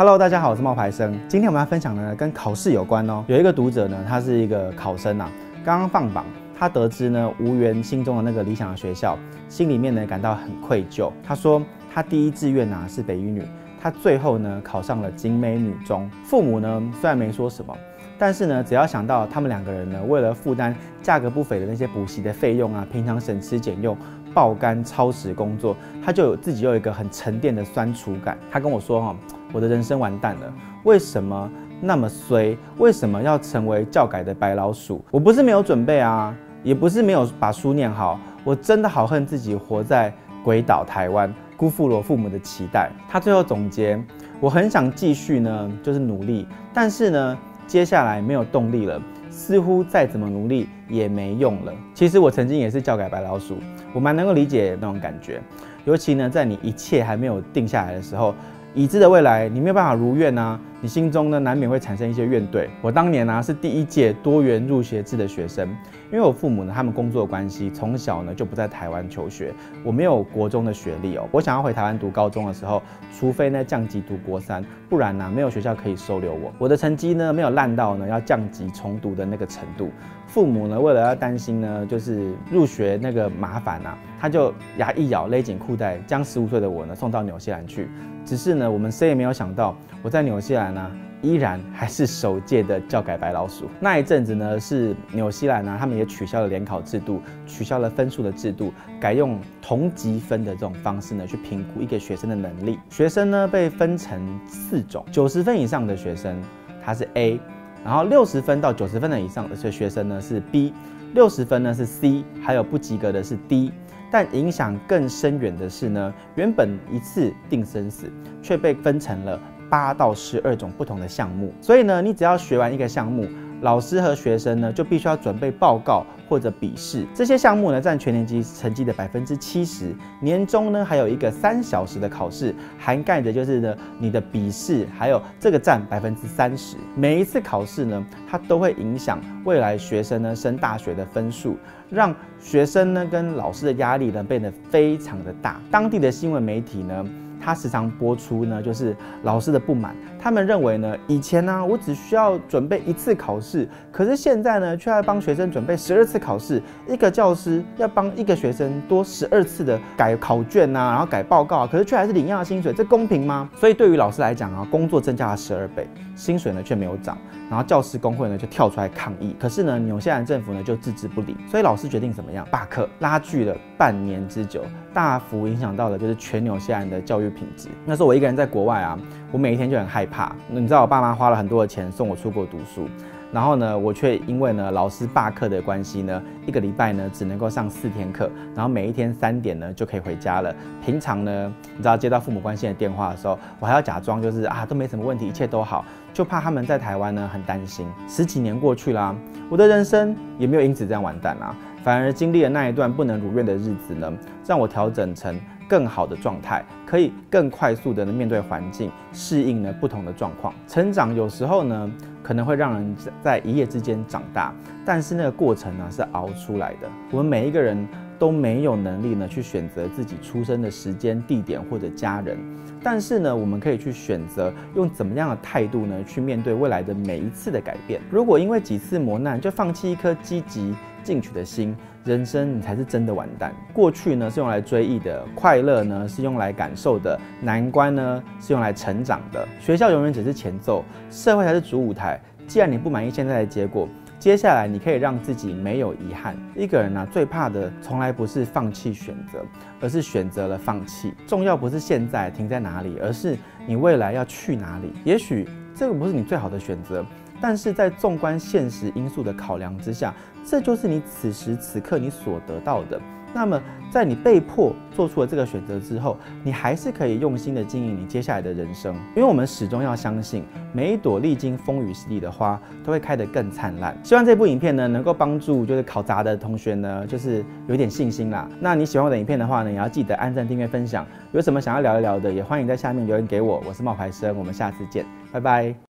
Hello，大家好，我是冒牌生。今天我们要分享的呢，跟考试有关哦。有一个读者呢，他是一个考生啊，刚刚放榜，他得知呢无缘心中的那个理想的学校，心里面呢感到很愧疚。他说他第一志愿啊是北一女，他最后呢考上了精美女中。父母呢虽然没说什么，但是呢只要想到他们两个人呢为了负担价格不菲的那些补习的费用啊，平常省吃俭用。爆肝超时工作，他就有自己有一个很沉淀的酸楚感。他跟我说：“哈，我的人生完蛋了，为什么那么衰？为什么要成为教改的白老鼠？我不是没有准备啊，也不是没有把书念好，我真的好恨自己活在鬼岛台湾，辜负了父母的期待。”他最后总结：“我很想继续呢，就是努力，但是呢，接下来没有动力了。”似乎再怎么努力也没用了。其实我曾经也是教改白老鼠，我蛮能够理解那种感觉。尤其呢，在你一切还没有定下来的时候，已知的未来你没有办法如愿啊，你心中呢难免会产生一些怨怼。我当年呢、是第一届多元入学制的学生，因为我父母呢他们工作的关系，从小呢就不在台湾求学，我没有国中的学历哦。我想要回台湾读高中的时候，除非呢降级读国三，不然呢没有学校可以收留我。我的成绩呢没有烂到呢要降级重读的那个程度。父母呢为了要担心呢就是入学那个麻烦啊，他就牙一咬勒紧裤带，将十五岁的我呢送到纽西兰去。只是呢我们谁也没有想到，我在纽西兰。呢，依然还是首届的教改白老鼠。那一阵子呢，是纽西兰呢，他们也取消了联考制度，取消了分数的制度，改用同级分的这种方式呢，去评估一个学生的能力。学生呢被分成四种：九十分以上的学生他是 A，然后六十分到九十分的以上的学生呢是 B，六十分呢是 C，还有不及格的是 D。但影响更深远的是呢，原本一次定生死，却被分成了。八到十二种不同的项目，所以呢，你只要学完一个项目，老师和学生呢就必须要准备报告或者笔试。这些项目呢占全年级成绩的百分之七十，年终呢还有一个三小时的考试，涵盖的就是呢你的笔试，还有这个占百分之三十。每一次考试呢，它都会影响未来学生呢升大学的分数，让学生呢跟老师的压力呢变得非常的大。当地的新闻媒体呢。他时常播出呢，就是老师的不满。他们认为呢，以前呢，我只需要准备一次考试，可是现在呢，却要帮学生准备十二次考试。一个教师要帮一个学生多十二次的改考卷呐，然后改报告啊，可是却还是领一样的薪水，这公平吗？所以对于老师来讲啊，工作增加了十二倍，薪水呢却没有涨。然后教师工会呢就跳出来抗议，可是呢，纽西兰政府呢就置之不理。所以老师决定怎么样？罢课，拉锯了半年之久，大幅影响到的就是全纽西兰的教育品质。那时候我一个人在国外啊，我每一天就很害怕。你知道我爸妈花了很多的钱送我出国读书，然后呢，我却因为呢老师罢课的关系呢，一个礼拜呢只能够上四天课，然后每一天三点呢就可以回家了。平常呢，你知道接到父母关心的电话的时候，我还要假装就是啊都没什么问题，一切都好，就怕他们在台湾呢很担心。十几年过去啦，我的人生也没有因此这样完蛋啦，反而经历了那一段不能如愿的日子呢，让我调整成。更好的状态，可以更快速的面对环境，适应呢不同的状况。成长有时候呢，可能会让人在一夜之间长大，但是那个过程呢是熬出来的。我们每一个人都没有能力呢去选择自己出生的时间、地点或者家人，但是呢，我们可以去选择用怎么样的态度呢去面对未来的每一次的改变。如果因为几次磨难就放弃一颗积极进取的心，人生你才是真的完蛋。过去呢是用来追忆的，快乐呢是用来感受的，难关呢是用来成长的。学校永远只是前奏，社会才是主舞台。既然你不满意现在的结果，接下来你可以让自己没有遗憾。一个人呢最怕的从来不是放弃选择，而是选择了放弃。重要不是现在停在哪里，而是你未来要去哪里。也许这个不是你最好的选择。但是在纵观现实因素的考量之下，这就是你此时此刻你所得到的。那么，在你被迫做出了这个选择之后，你还是可以用心的经营你接下来的人生。因为我们始终要相信，每一朵历经风雨洗礼的花都会开得更灿烂。希望这部影片呢，能够帮助就是考砸的同学呢，就是有点信心啦。那你喜欢我的影片的话呢，也要记得按赞、订阅、分享。有什么想要聊一聊的，也欢迎在下面留言给我。我是冒牌生，我们下次见，拜拜。